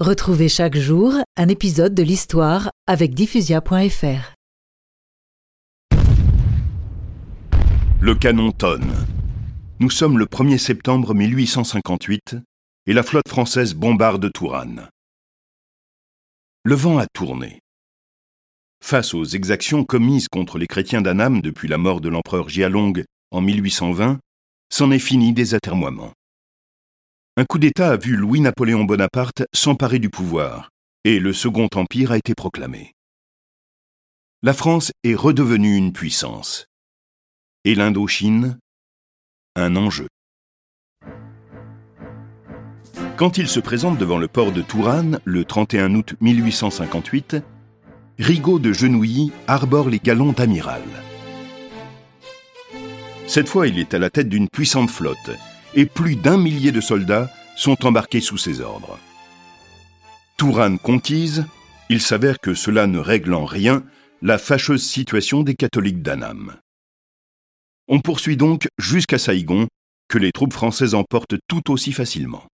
Retrouvez chaque jour un épisode de l'histoire avec diffusia.fr. Le canon tonne. Nous sommes le 1er septembre 1858 et la flotte française bombarde Tourane. Le vent a tourné. Face aux exactions commises contre les chrétiens d'Annam depuis la mort de l'empereur Jialong en 1820, c'en est fini des atermoiements. Un coup d'État a vu Louis-Napoléon Bonaparte s'emparer du pouvoir, et le Second Empire a été proclamé. La France est redevenue une puissance. Et l'Indochine, un enjeu. Quand il se présente devant le port de Tourane, le 31 août 1858, Rigaud de Genouilly arbore les galons d'amiral. Cette fois, il est à la tête d'une puissante flotte et plus d'un millier de soldats sont embarqués sous ses ordres. Tourane conquise, il s'avère que cela ne règle en rien la fâcheuse situation des catholiques d'Annam. On poursuit donc jusqu'à Saïgon, que les troupes françaises emportent tout aussi facilement.